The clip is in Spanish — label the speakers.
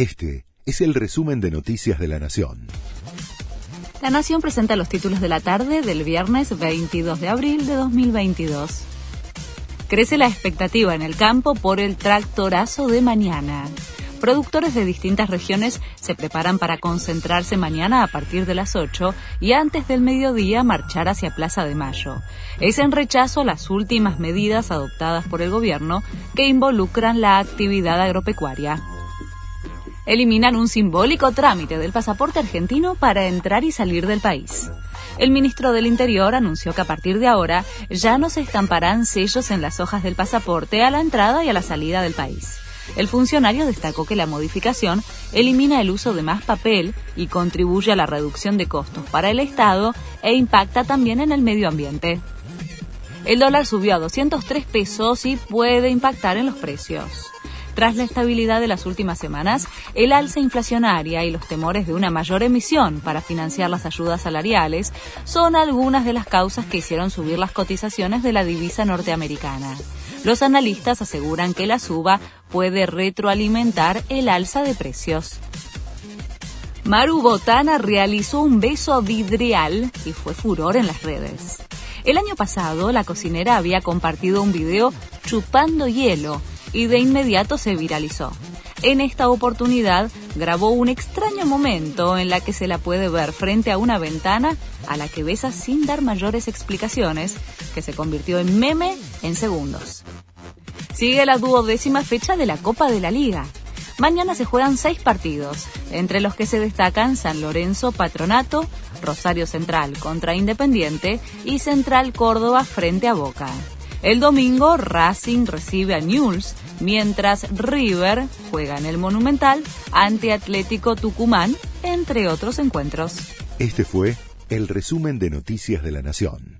Speaker 1: Este es el resumen de Noticias de la Nación.
Speaker 2: La Nación presenta los títulos de la tarde del viernes 22 de abril de 2022. Crece la expectativa en el campo por el tractorazo de mañana. Productores de distintas regiones se preparan para concentrarse mañana a partir de las 8 y antes del mediodía marchar hacia Plaza de Mayo. Es en rechazo a las últimas medidas adoptadas por el gobierno que involucran la actividad agropecuaria eliminan un simbólico trámite del pasaporte argentino para entrar y salir del país. El ministro del Interior anunció que a partir de ahora ya no se estamparán sellos en las hojas del pasaporte a la entrada y a la salida del país. El funcionario destacó que la modificación elimina el uso de más papel y contribuye a la reducción de costos para el Estado e impacta también en el medio ambiente. El dólar subió a 203 pesos y puede impactar en los precios. Tras la estabilidad de las últimas semanas, el alza inflacionaria y los temores de una mayor emisión para financiar las ayudas salariales son algunas de las causas que hicieron subir las cotizaciones de la divisa norteamericana. Los analistas aseguran que la suba puede retroalimentar el alza de precios. Maru Botana realizó un beso vidrial y fue furor en las redes. El año pasado, la cocinera había compartido un video chupando hielo y de inmediato se viralizó. En esta oportunidad grabó un extraño momento en la que se la puede ver frente a una ventana a la que besa sin dar mayores explicaciones, que se convirtió en meme en segundos. Sigue la duodécima fecha de la Copa de la Liga. Mañana se juegan seis partidos, entre los que se destacan San Lorenzo Patronato, Rosario Central contra Independiente y Central Córdoba frente a Boca. El domingo Racing recibe a Newell's, mientras River juega en el Monumental ante Atlético Tucumán, entre otros encuentros.
Speaker 1: Este fue el resumen de Noticias de la Nación.